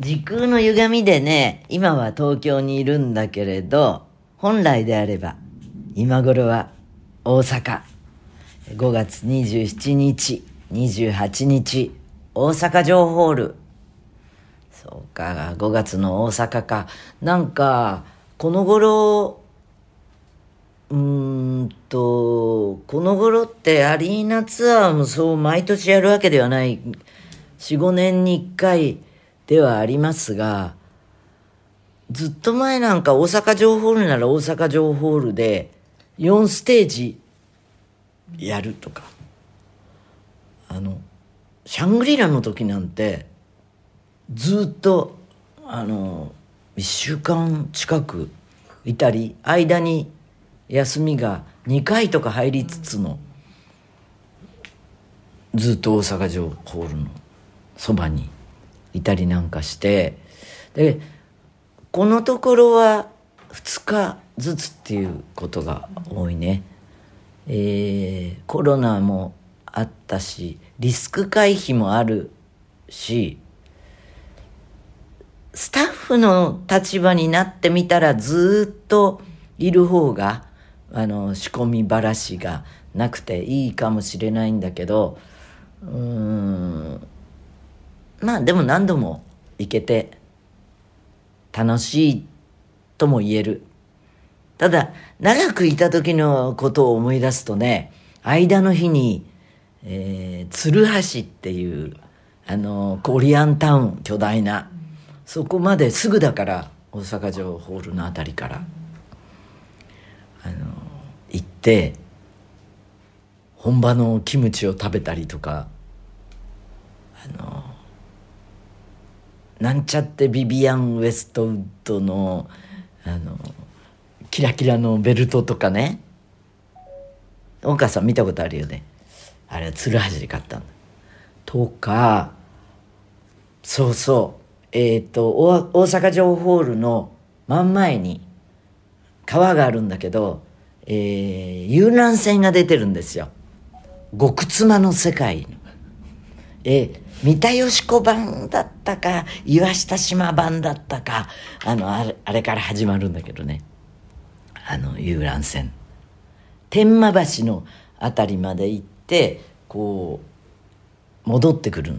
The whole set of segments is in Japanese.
時空の歪みでね、今は東京にいるんだけれど、本来であれば、今頃は大阪。5月27日、28日、大阪城ホール。そうか、5月の大阪か。なんか、この頃、うーんと、この頃ってアリーナツアーもそう毎年やるわけではない。4、5年に1回ではありますが、ずっと前なんか大阪城ホールなら大阪城ホールで4ステージやるとか。あの、シャングリラの時なんてずっとあの1週間近くいたり間に休みが2回とか入りつつのずっと大阪城ホールのそばにいたりなんかしてでこのところは2日ずつっていうことが多いね。えー、コロナもあったしリスク回避もあるしスタッフの立場になってみたらずっといる方があの仕込みばらしがなくていいかもしれないんだけどうーんまあでも何度も行けて楽しいとも言える。ただ長くいた時のことを思い出すとね間の日に、えー、鶴橋っていうあのコリアンタウン巨大なそこまですぐだから大阪城ホールのあたりからあの行って本場のキムチを食べたりとかあのなんちゃってビビアン・ウェストウッドのあのキラキラのベルトとかね。お母さん見たことあるよね。あれは鶴橋で買ったんだとかそうそう。えっ、ー、と大阪城ホールの真ん前に川があるんだけど、えー、遊覧船が出てるんですよ。極妻の世界の。えー、三田佳子版だったか岩下島版だったかあのあれあれから始まるんだけどね。あの遊覧船。天満橋の辺りまで行ってこう戻ってくる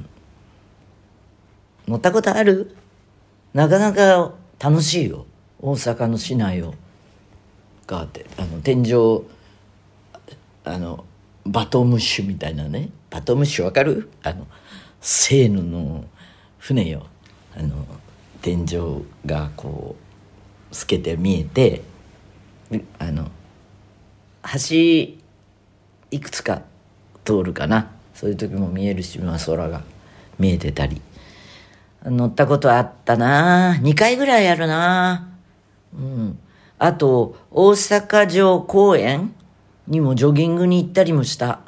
乗ったことある？なかなか楽しいよ。大阪の市内を。があってあの天井あのバトムッシュみたいなね。バトムッシュわかる？あのセーヌの船よ。あの天井がこう透けて見えてあの橋いくつか通るかな。そういう時も見えるし、まあ、空が見えてたり。乗ったことあったな。2回ぐらいあるな。うん。あと大阪城公園にもジョギングに行ったりもした。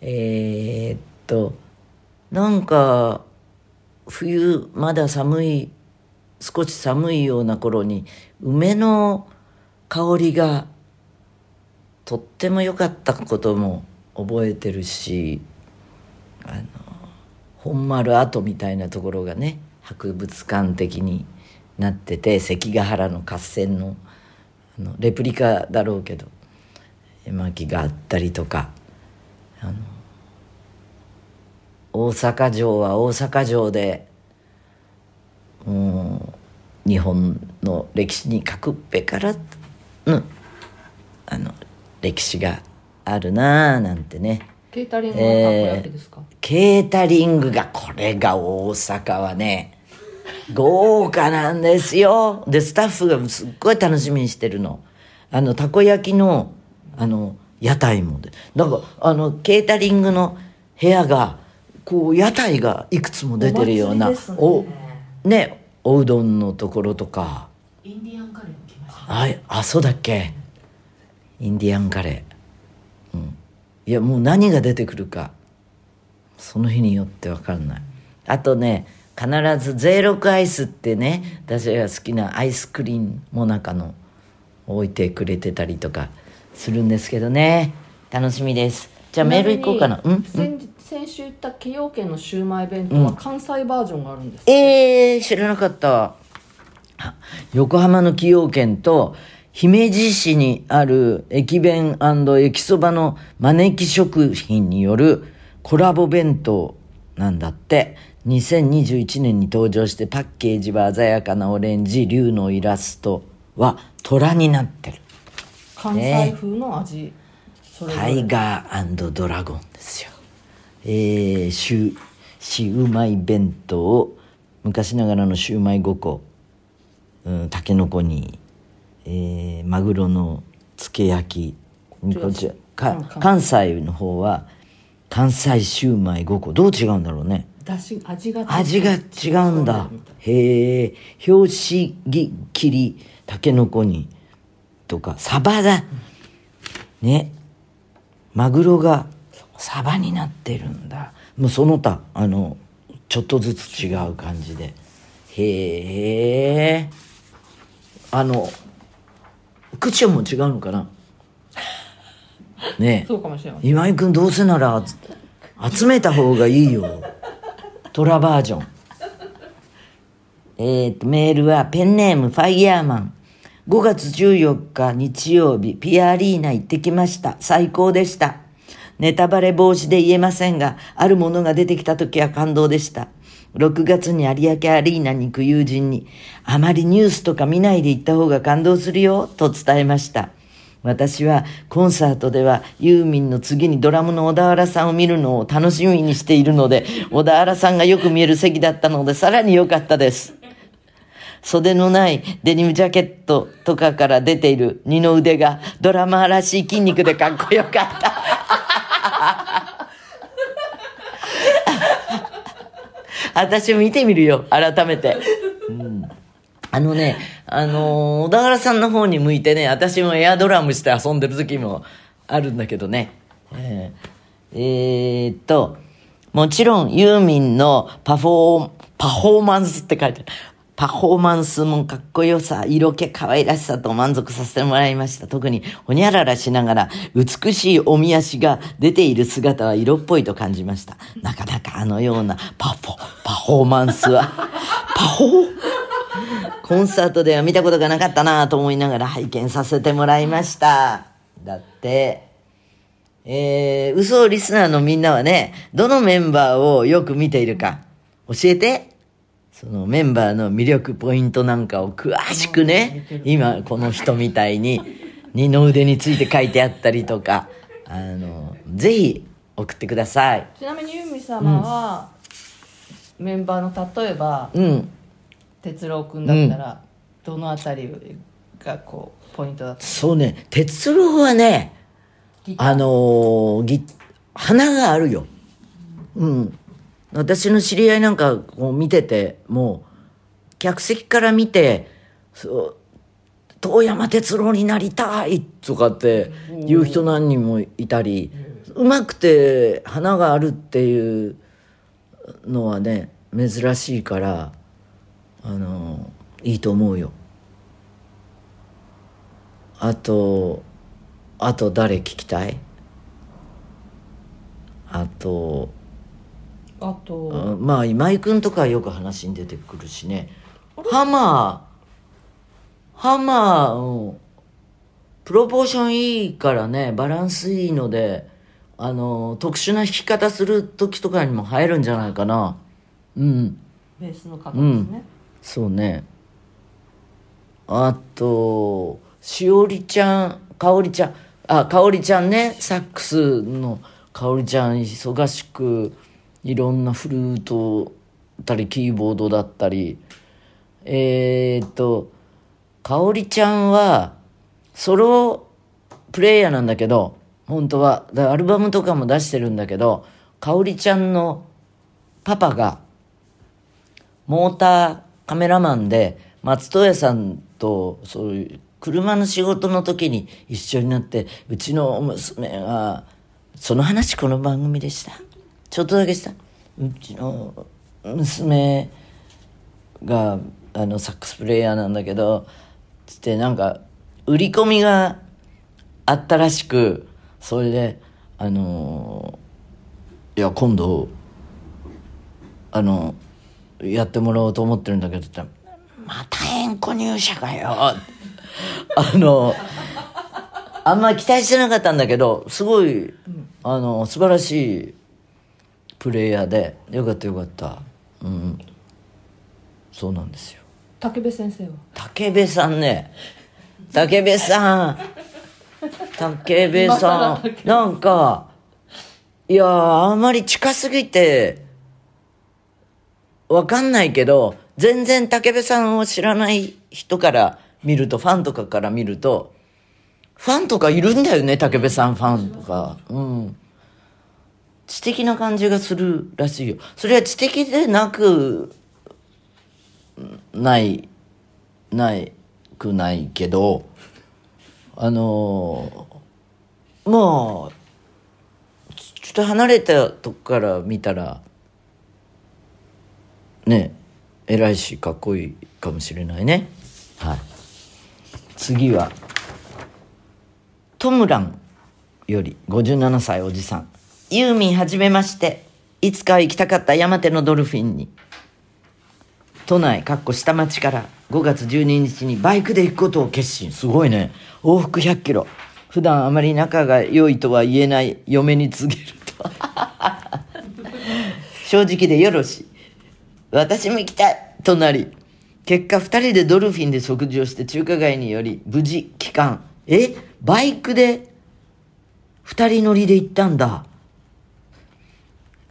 えー、っとなんか冬まだ寒い少し寒いような頃に梅の香りがとっても良かったことも覚えてるしあの本丸跡みたいなところがね博物館的になってて関ヶ原の合戦のあのレプリカだろうけど絵巻があったりとかあの大阪城は大阪城でもう日本の歴史に書くっぺからのあの歴史があるなあなんてね。ケータリングはたこですか、えー、ケータリングがこれが大阪はね豪華なんですよ。でスタッフがすっごい楽しみにしてるの。あのたこ焼きのあの屋台もで。なんかあのケータリングの部屋がこう屋台がいくつも出てるようなお、ね、ねおうどんのところとか。インディアンカレーも来ました、ね、はいあそうだっけ？インディアンカレー。うん。いやもう何が出てくるかその日によって分かんない。あとね必ずゼロクアイスってね私が好きなアイスクリームもなかの置いてくれてたりとかするんですけどね。楽しみです。じゃあメール行こうかな。うん、先先週言った崎陽軒のシウマイ弁当は関西バージョンがあるんです、えー、知らなかった。あ横浜の崎陽軒と姫路市にある駅弁駅そばの招き食品によるコラボ弁当なんだって。2021年に登場してパッケージは鮮やかなオレンジ、竜のイラストは虎になってる。関西風の味、それぞタれイガードラゴンですよ。えー、シュシウマイ弁当昔ながらのシウマイ5個、うん、たけのこに、えー、マグロのつけ焼きこっち関関西の方は関西シウマイ5個。どう違うんだろうね。だし味が味が違うんだ。へえ拍子ぎ切りたけのこにとかサバだ。ね。マグロがサバになってるんだ。もうその他あのちょっとずつ違う感じで。へえあのクッションも違うのかな？ねえ。そうかもしれません。今井君どうせなら集めた方がいいよ。トラバージョン。えっ、とメールはペンネームファイヤーマン。5月14日日曜日ピアアリーナ行ってきました。最高でしたネタバレ防止で言えませんがあるものが出てきた時は感動でした6月に有明アリーナに行く友人にあまりニュースとか見ないで行った方が感動するよと伝えました私はコンサートではユーミンの次にドラムの小田原さんを見るのを楽しみにしているので、小田原さんがよく見える席だったのでさらに良かったです。袖のないデニムジャケットとかから出ている二の腕がドラマーらしい筋肉でかっこよかった。私見てみるよ、改めて。うんあのね、あのー小田原さんの方に向いてね、私もエアドラムして遊んでる時もあるんだけどね。えーえーっと、もちろんユーミンのパフォー、パフォーマンスって書いてある。パフォーマンスもかっこよさ、色気、可愛らしさと満足させてもらいました。特に、ほにゃららしながら、美しいおみ足が出ている姿は色っぽいと感じました。なかなかあのようなパフォ、パフォーマンスは、パフォーコンサートでは見たことがなかったなと思いながら拝見させてもらいました。だって、えー、嘘をリスナーのみんなはね、どのメンバーをよく見ているか、教えて。そのメンバーの魅力ポイントなんかを詳しくね、今この人みたいに 二の腕について書いてあったりとか、あの、ぜひ送ってください。ちなみにユーミン様は、メンバーの例えばうん。哲郎君だったら、どのあたりがこうポイントだったそうね、哲郎はね、あのーぎ、花があるよ。うん。私の知り合いなんかこう見てて、もう、客席から見て、遠山哲郎になりたいとかって言う人何人もいたり、うまくて花があるっていうのはね、珍しいから、あのいいと思うよ。あと、あと誰聞きたい？あと、あと。あまあ今井君とかはよく話に出てくるしね。ハマー。ハマー、うん、プロポーションいいからねバランスいいのであの特殊な弾き方する時とかにも入るんじゃないかな。うん。ベースの方ですね、そうね。あとしおりちゃんかおりちゃん。あかおりちゃんね。サックスのかおりちゃん忙しくいろんなフルートだったりキーボードだったりえー、っとかおりちゃんはソロプレイヤーなんだけど本当はアルバムとかも出してるんだけどかおりちゃんのパパがモーターカメラマンで松任谷さんとそういう車の仕事の時に一緒になってうちの娘がその話この番組でした。ちょっとだけした。うちの娘があのサックスプレイヤーなんだけどつってなんか売り込みがあったらしくそれであのいや今度あのやってもらおうと思ってるんだけど」って「また縁故入社かよ」あのあんま期待してなかったんだけどすごい、あの素晴らしいプレイヤーでよかったよかった。うん。そうなんですよ。武部先生は？武部さんね。武部さん。武部さん。なんかいやあんまり近すぎてわかんないけど全然武部さんを知らない人から見るとファンとかから見るとファンとかいるんだよね武部さんファンとか。うん知的な感じがするらしいよ。それは知的でなくないないくないけどあのまあちょっと離れたとこから見たらね偉いしかっこいいかもしれないね。はい。次はトムランより57歳おじさん。ユーミンはじめまして。いつか行きたかった山手のドルフィンに。都内かっこ下町から。5月12日にバイクで行くことを決心。すごいね。往復100キロ。普段あまり仲が良いとは言えない。嫁に告げると。正直でよろしい。私も行きたい。となり。結果2人でドルフィンで食事をして中華街により無事帰還。え？バイクで2人乗りで行ったんだ。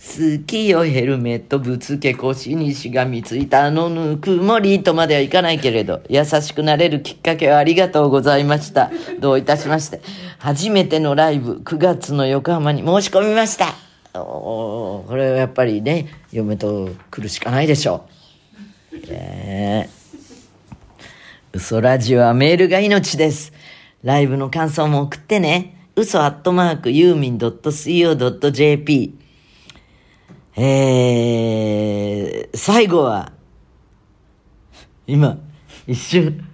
好きよヘルメットぶつけ腰にしがみついたあのぬくもりとまではいかないけれど優しくなれるきっかけをありがとうございました。どういたしまして。初めてのライブ9月の横浜に申し込みました。おーこれはやっぱりね嫁と来るしかないでしょう。ねえ嘘ラジオはメールが命です。ライブの感想も送ってね。嘘アットマークユーミン .co.jp えー、最後は、今、一瞬、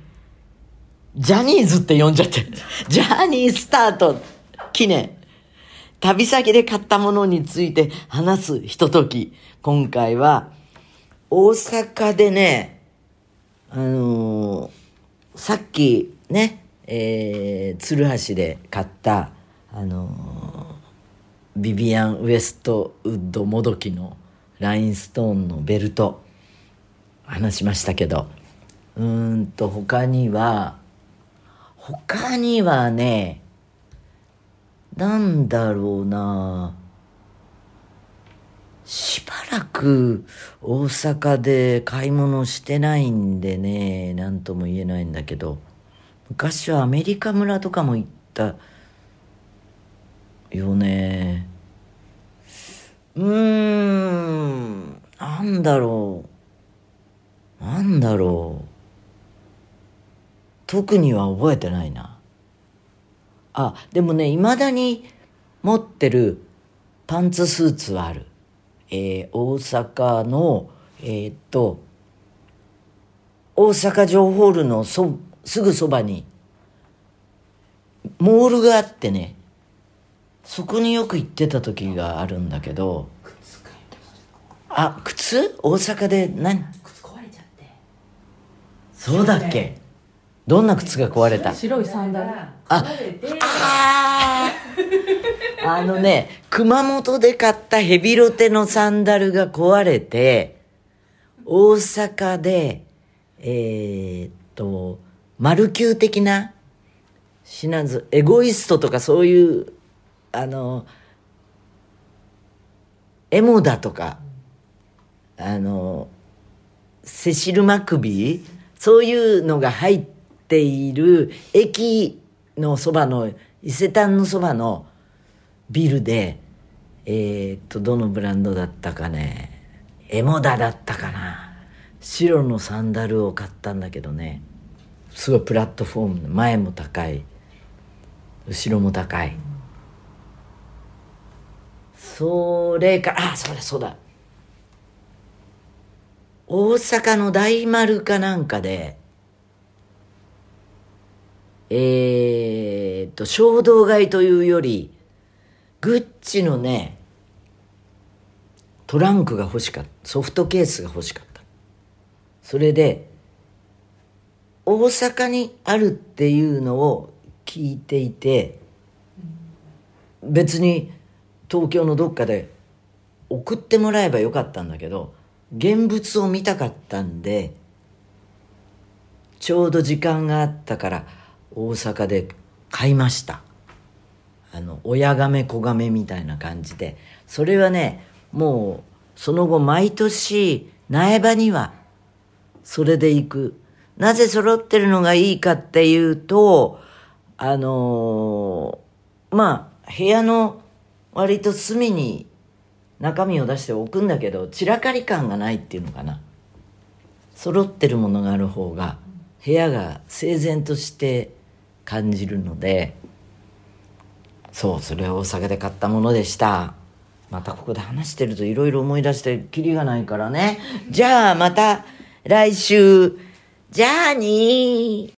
ジャニーズって呼んじゃって、ジャニースタート記念。旅先で買ったものについて話すひととき。今回は、大阪でね、あのーさっきね、えー、鶴橋で買った、あのービビアン・ウエストウッドもどきのラインストーンのベルト。話しましたけど。うんと他には他にはねなんだろうな。しばらく大阪で買い物してないんでね何とも言えないんだけど。昔はアメリカ村とかも行ったよね。うーん。なんだろう。なんだろう。特には覚えてないな。あでもねいまだに持ってるパンツスーツはある。えー大阪のえーっと大阪城ホールのそすぐそばにモールがあってね。そこによく行ってた時があるんだけどあ靴？大阪で何？靴壊れちゃって。そうだっけ？どんな靴が壊れた？白いサンダル。ああー。あのね熊本で買ったヘビロテのサンダルが壊れて大阪でえーっとマルキュー的な品ずエゴイストとかそういうあのエモダとかあのセシル・マクビーそういうのが入っている駅のそばの伊勢丹のそばのビルでえーっとどのブランドだったかねエモダだったかな白のサンダルを買ったんだけどねすごいプラットフォーム前も高い後ろも高い。それかあそうだそうだ。大阪の大丸かなんかでえーっと衝動買いというよりグッチのねトランクが欲しかった。ソフトケースが欲しかった。それで大阪にあるっていうのを聞いていて別に東京のどっかで送ってもらえばよかったんだけど現物を見たかったんでちょうど時間があったから大阪で買いました。あの親亀子亀みたいな感じで。それはねもうその後毎年苗場にはそれで行く。なぜ揃ってるのがいいかっていうとあのーまあ部屋の割と隅に中身を出しておくんだけど散らかり感がないっていうのかな。揃ってるものがある方が部屋が整然として感じるのでそうそれは大阪で買ったものでした。またここで話してるといろいろ思い出してキリがないからね。じゃあまた来週。じゃあにー。